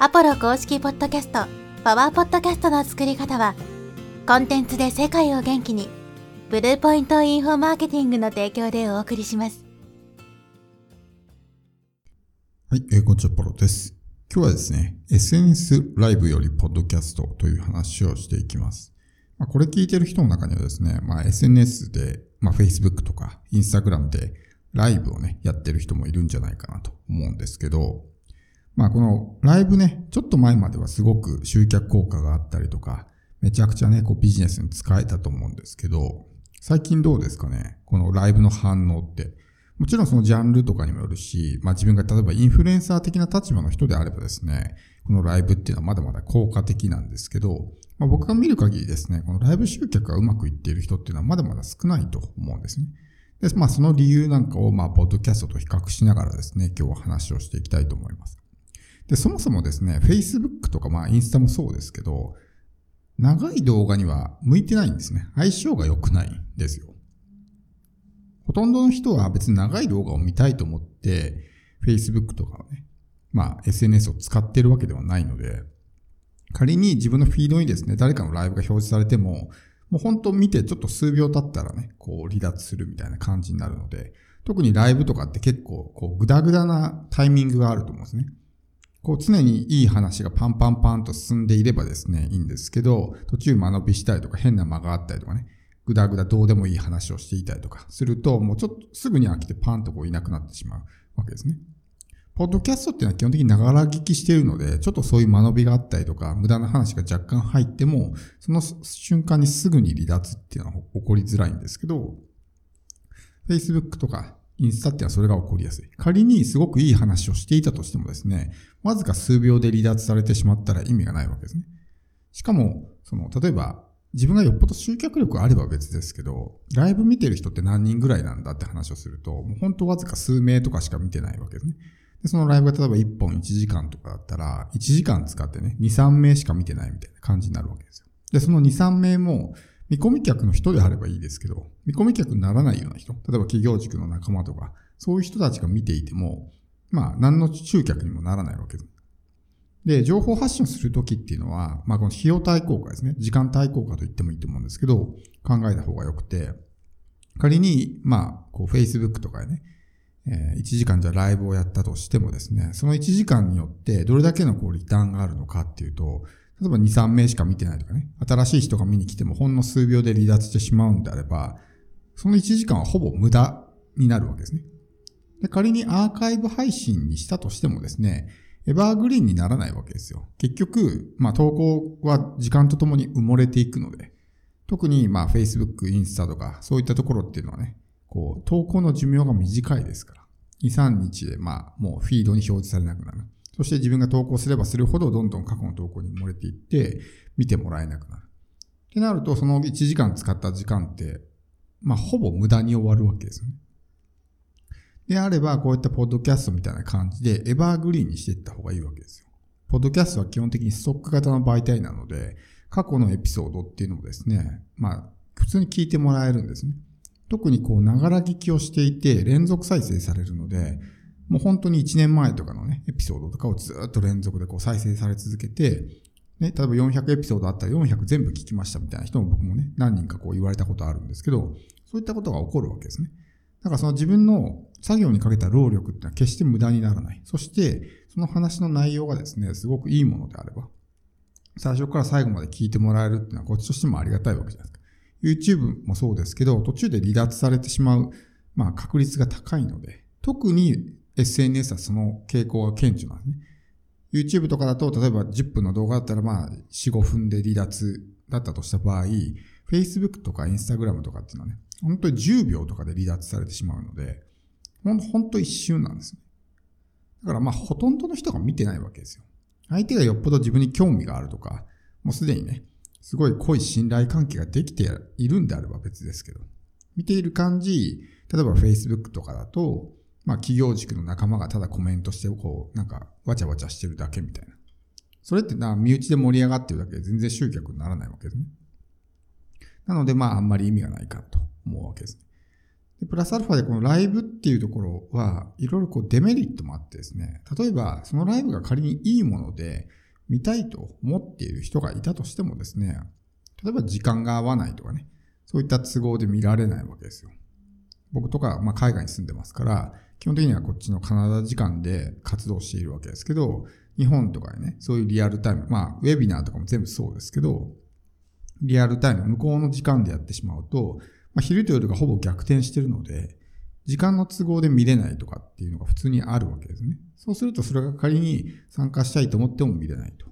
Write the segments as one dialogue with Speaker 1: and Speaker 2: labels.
Speaker 1: アポロ公式ポッドキャスト、パワーポッドキャストの作り方は、コンテンツで世界を元気に、ブルーポイントインフォマーケティングの提供でお送りします。
Speaker 2: はい、えー、こんにちは、ポロです。今日はですね、SNS ライブよりポッドキャストという話をしていきます。まあ、これ聞いてる人の中にはですね、まあ、SNS で、まあ、Facebook とか Instagram でライブをね、やってる人もいるんじゃないかなと思うんですけど、まあこのライブね、ちょっと前まではすごく集客効果があったりとか、めちゃくちゃね、こうビジネスに使えたと思うんですけど、最近どうですかねこのライブの反応って。もちろんそのジャンルとかにもよるし、まあ自分が例えばインフルエンサー的な立場の人であればですね、このライブっていうのはまだまだ効果的なんですけど、まあ、僕が見る限りですね、このライブ集客がうまくいっている人っていうのはまだまだ少ないと思うんですね。で、まあその理由なんかをまあポッドキャストと比較しながらですね、今日は話をしていきたいと思います。で、そもそもですね、Facebook とかまあインスタもそうですけど、長い動画には向いてないんですね。相性が良くないんですよ。ほとんどの人は別に長い動画を見たいと思って、Facebook とかね、まあ SNS を使ってるわけではないので、仮に自分のフィードにですね、誰かのライブが表示されても、もう本当見てちょっと数秒経ったらね、こう離脱するみたいな感じになるので、特にライブとかって結構こうグダグダなタイミングがあると思うんですね。こう常にいい話がパンパンパンと進んでいればですね、いいんですけど、途中間延びしたりとか変な間があったりとかね、ぐだぐだどうでもいい話をしていたりとかすると、もうちょっとすぐに飽きてパンとこういなくなってしまうわけですね。ポッドキャストっていうのは基本的にながら聞きしているので、ちょっとそういう間延びがあったりとか、無駄な話が若干入っても、その瞬間にすぐに離脱っていうのは起こりづらいんですけど、Facebook とかインスタってのはそれが起こりやすい。仮にすごくいい話をしていたとしてもですね、わずか数秒で離脱されてしまったら意味がないわけですね。しかも、その、例えば、自分がよっぽど集客力あれば別ですけど、ライブ見てる人って何人ぐらいなんだって話をすると、もう本当わずか数名とかしか見てないわけですね。で、そのライブが例えば1本1時間とかだったら、1時間使ってね、2、3名しか見てないみたいな感じになるわけですよ。で、その2、3名も、見込み客の人であればいいですけど、見込み客にならないような人、例えば企業塾の仲間とか、そういう人たちが見ていても、まあ、何の集客にもならないわけです。で、情報発信をするときっていうのは、まあ、この費用対効果ですね。時間対効果と言ってもいいと思うんですけど、考えた方が良くて、仮に、まあ、こう、Facebook とかね、えー、1時間じゃライブをやったとしてもですね、その1時間によってどれだけのこうリターンがあるのかっていうと、例えば2、3名しか見てないとかね、新しい人が見に来てもほんの数秒で離脱してしまうんであれば、その1時間はほぼ無駄になるわけですね。で仮にアーカイブ配信にしたとしてもですね、エバーグリーンにならないわけですよ。結局、まあ投稿は時間とともに埋もれていくので、特にまあ Facebook、インスタとかそういったところっていうのはね、こう投稿の寿命が短いですから、2、3日でまあもうフィードに表示されなくなる。そして自分が投稿すればするほどどんどん過去の投稿に埋もれていって見てもらえなくなる。ってなると、その1時間使った時間って、まあほぼ無駄に終わるわけですよね。であれば、こういったポッドキャストみたいな感じで、エバーグリーンにしていった方がいいわけですよ。ポッドキャストは基本的にストック型の媒体なので、過去のエピソードっていうのもですね、まあ、普通に聞いてもらえるんですね。特にこう、ながら聞きをしていて、連続再生されるので、もう本当に1年前とかのね、エピソードとかをずっと連続でこう再生され続けて、ね、例えば400エピソードあったら400全部聞きましたみたいな人も僕もね、何人かこう言われたことあるんですけど、そういったことが起こるわけですね。だからその自分の作業にかけた労力ってのは決して無駄にならない。そして、その話の内容がですね、すごくいいものであれば、最初から最後まで聞いてもらえるっていうのはこっちとしてもありがたいわけじゃないですか。YouTube もそうですけど、途中で離脱されてしまう、まあ確率が高いので、特に SNS はその傾向が顕著なんですね。YouTube とかだと、例えば10分の動画だったらまあ4、5分で離脱だったとした場合、Facebook とか Instagram とかっていうのはね、本当に10秒とかで離脱されてしまうので、ほんほんと一瞬なんですね。だからまあほとんどの人が見てないわけですよ。相手がよっぽど自分に興味があるとか、もうすでにね、すごい濃い信頼関係ができているんであれば別ですけど、見ている感じ、例えば Facebook とかだと、まあ企業軸の仲間がただコメントして、こう、なんかわちゃわちゃしてるだけみたいな。それってな、身内で盛り上がってるだけで全然集客にならないわけですね。なのでまああんまり意味がないかと思うわけですね。でプラスアルファでこのライブっていうところはいろいろこうデメリットもあってですね、例えばそのライブが仮にいいもので見たいと思っている人がいたとしてもですね、例えば時間が合わないとかね、そういった都合で見られないわけですよ。僕とか、まあ、海外に住んでますから、基本的にはこっちのカナダ時間で活動しているわけですけど、日本とかね、そういうリアルタイム、まあ、ウェビナーとかも全部そうですけど、リアルタイム、向こうの時間でやってしまうと、まあ、昼と夜がほぼ逆転してるので、時間の都合で見れないとかっていうのが普通にあるわけですね。そうするとそれが仮に参加したいと思っても見れないと。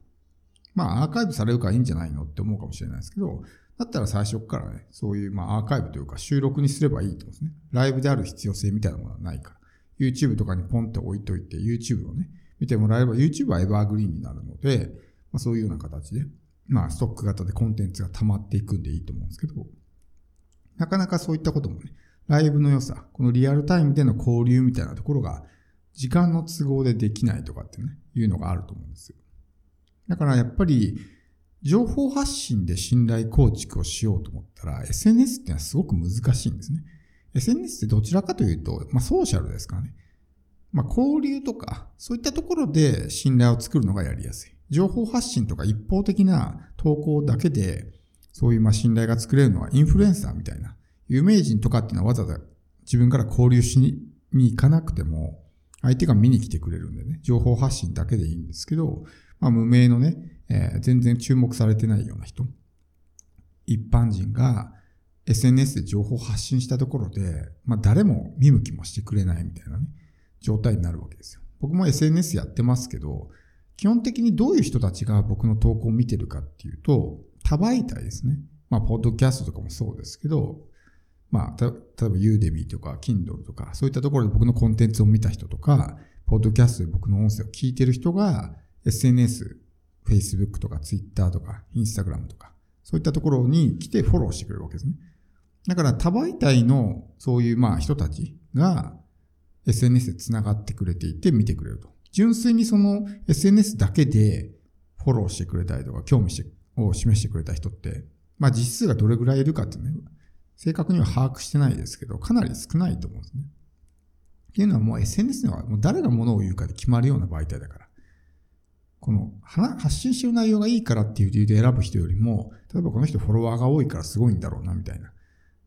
Speaker 2: まあアーカイブされるからいいんじゃないのって思うかもしれないですけど、だったら最初からね、そういうまあアーカイブというか収録にすればいいと思うんですね。ライブである必要性みたいなものはないから。YouTube とかにポンって置いといて、YouTube をね、見てもらえれば YouTube はエバーグリーンになるので、まあ、そういうような形で、まあストック型でコンテンツが溜まっていくんでいいと思うんですけど、なかなかそういったこともね、ライブの良さ、このリアルタイムでの交流みたいなところが、時間の都合でできないとかってね、いうのがあると思うんですよ。だからやっぱり、情報発信で信頼構築をしようと思ったら、SNS ってのはすごく難しいんですね。SNS ってどちらかというと、まあソーシャルですからね。まあ交流とか、そういったところで信頼を作るのがやりやすい。情報発信とか一方的な投稿だけで、そういうまあ信頼が作れるのはインフルエンサーみたいな。有名人とかっていうのはわざわざ自分から交流しに行かなくても、相手が見に来てくれるんでね、情報発信だけでいいんですけど、まあ無名のね、えー、全然注目されてないような人、一般人が SNS で情報発信したところで、まあ誰も見向きもしてくれないみたいなね、状態になるわけですよ。僕も SNS やってますけど、基本的にどういう人たちが僕の投稿を見てるかっていうと、多媒体ですね。まあ、ポッドキャストとかもそうですけど、まあ、た例えばユーデミーとか Kindle とか、そういったところで僕のコンテンツを見た人とか、ポッドキャストで僕の音声を聞いてる人が、SNS、Facebook とか Twitter とか Instagram とか、そういったところに来てフォローしてくれるわけですね。だから多媒体のそういうまあ人たちが SNS で繋がってくれていて見てくれると。純粋にその SNS だけでフォローしてくれたりとか興味を示してくれた人って、まあ実数がどれぐらいいるかってね、正確には把握してないですけど、かなり少ないと思うんですね。っていうのはもう SNS のはもう誰が物を言うかで決まるような媒体だから。この発信してる内容がいいからっていう理由で選ぶ人よりも、例えばこの人フォロワーが多いからすごいんだろうなみたいな。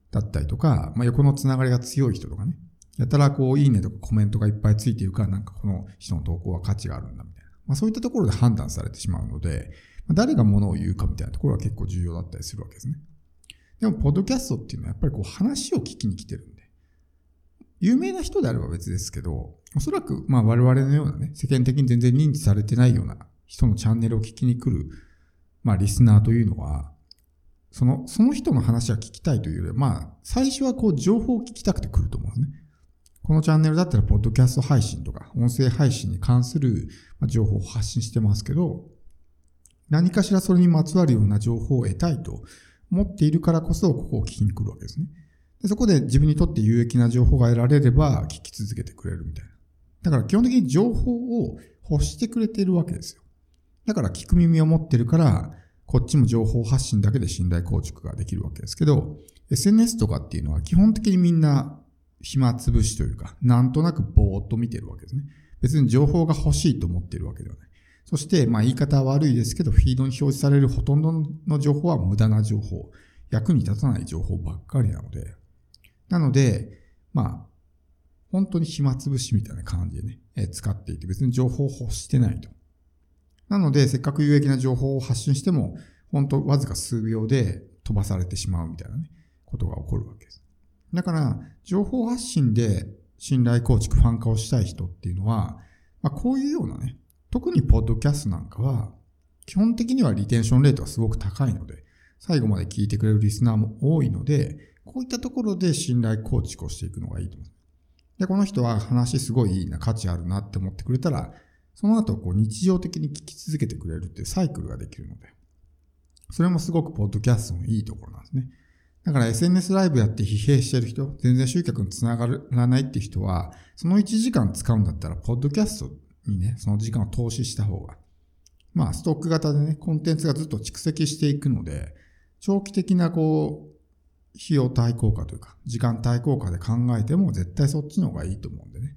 Speaker 2: だったりとか、まあ横のつながりが強い人とかね。やたらこういいねとかコメントがいっぱいついているからなんかこの人の投稿は価値があるんだみたいな。まあそういったところで判断されてしまうので、ま誰が物を言うかみたいなところは結構重要だったりするわけですね。でも、ポッドキャストっていうのはやっぱりこう話を聞きに来てるんで、有名な人であれば別ですけど、おそらくまあ我々のようなね、世間的に全然認知されてないような人のチャンネルを聞きに来る、まあリスナーというのは、その、その人の話は聞きたいというよりは、まあ、最初はこう情報を聞きたくて来ると思うんですね。このチャンネルだったら、ポッドキャスト配信とか、音声配信に関する情報を発信してますけど、何かしらそれにまつわるような情報を得たいと思っているからこそ、ここを聞きに来るわけですね。でそこで自分にとって有益な情報が得られれば、聞き続けてくれるみたいな。だから基本的に情報を欲してくれてるわけですよ。だから聞く耳を持ってるから、こっちも情報発信だけで信頼構築ができるわけですけど、SNS とかっていうのは基本的にみんな暇つぶしというか、なんとなくぼーっと見てるわけですね。別に情報が欲しいと思ってるわけではない。そして、まあ言い方は悪いですけど、フィードに表示されるほとんどの情報は無駄な情報、役に立たない情報ばっかりなので、なので、まあ、本当に暇つぶしみたいな感じでね、え使っていて、別に情報を欲してないと。なので、せっかく有益な情報を発信しても、本当わずか数秒で飛ばされてしまうみたいなね、ことが起こるわけです。だから、情報発信で信頼構築、ファン化をしたい人っていうのは、まあ、こういうようなね、特にポッドキャストなんかは、基本的にはリテンションレートがすごく高いので、最後まで聞いてくれるリスナーも多いので、こういったところで信頼構築をしていくのがいいと思う。で、この人は話すごいいいな、価値あるなって思ってくれたら、その後こう日常的に聞き続けてくれるっていうサイクルができるので、それもすごくポッドキャストのいいところなんですね。だから SNS ライブやって疲弊してる人、全然集客につながらないって人は、その1時間使うんだったら、ポッドキャストにね、その時間を投資した方が、まあ、ストック型でね、コンテンツがずっと蓄積していくので、長期的なこう、費用対効果というか、時間対効果で考えても絶対そっちの方がいいと思うんでね。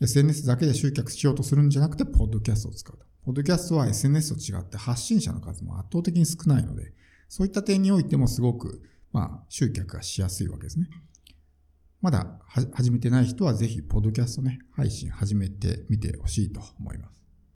Speaker 2: SNS だけで集客しようとするんじゃなくて、ポッドキャストを使うと。ポッドキャストは SNS と違って発信者の数も圧倒的に少ないので、そういった点においてもすごく、まあ、集客がしやすいわけですね。まだ始めてない人はぜひ、ポッドキャストね、配信始めてみてほしいと思います。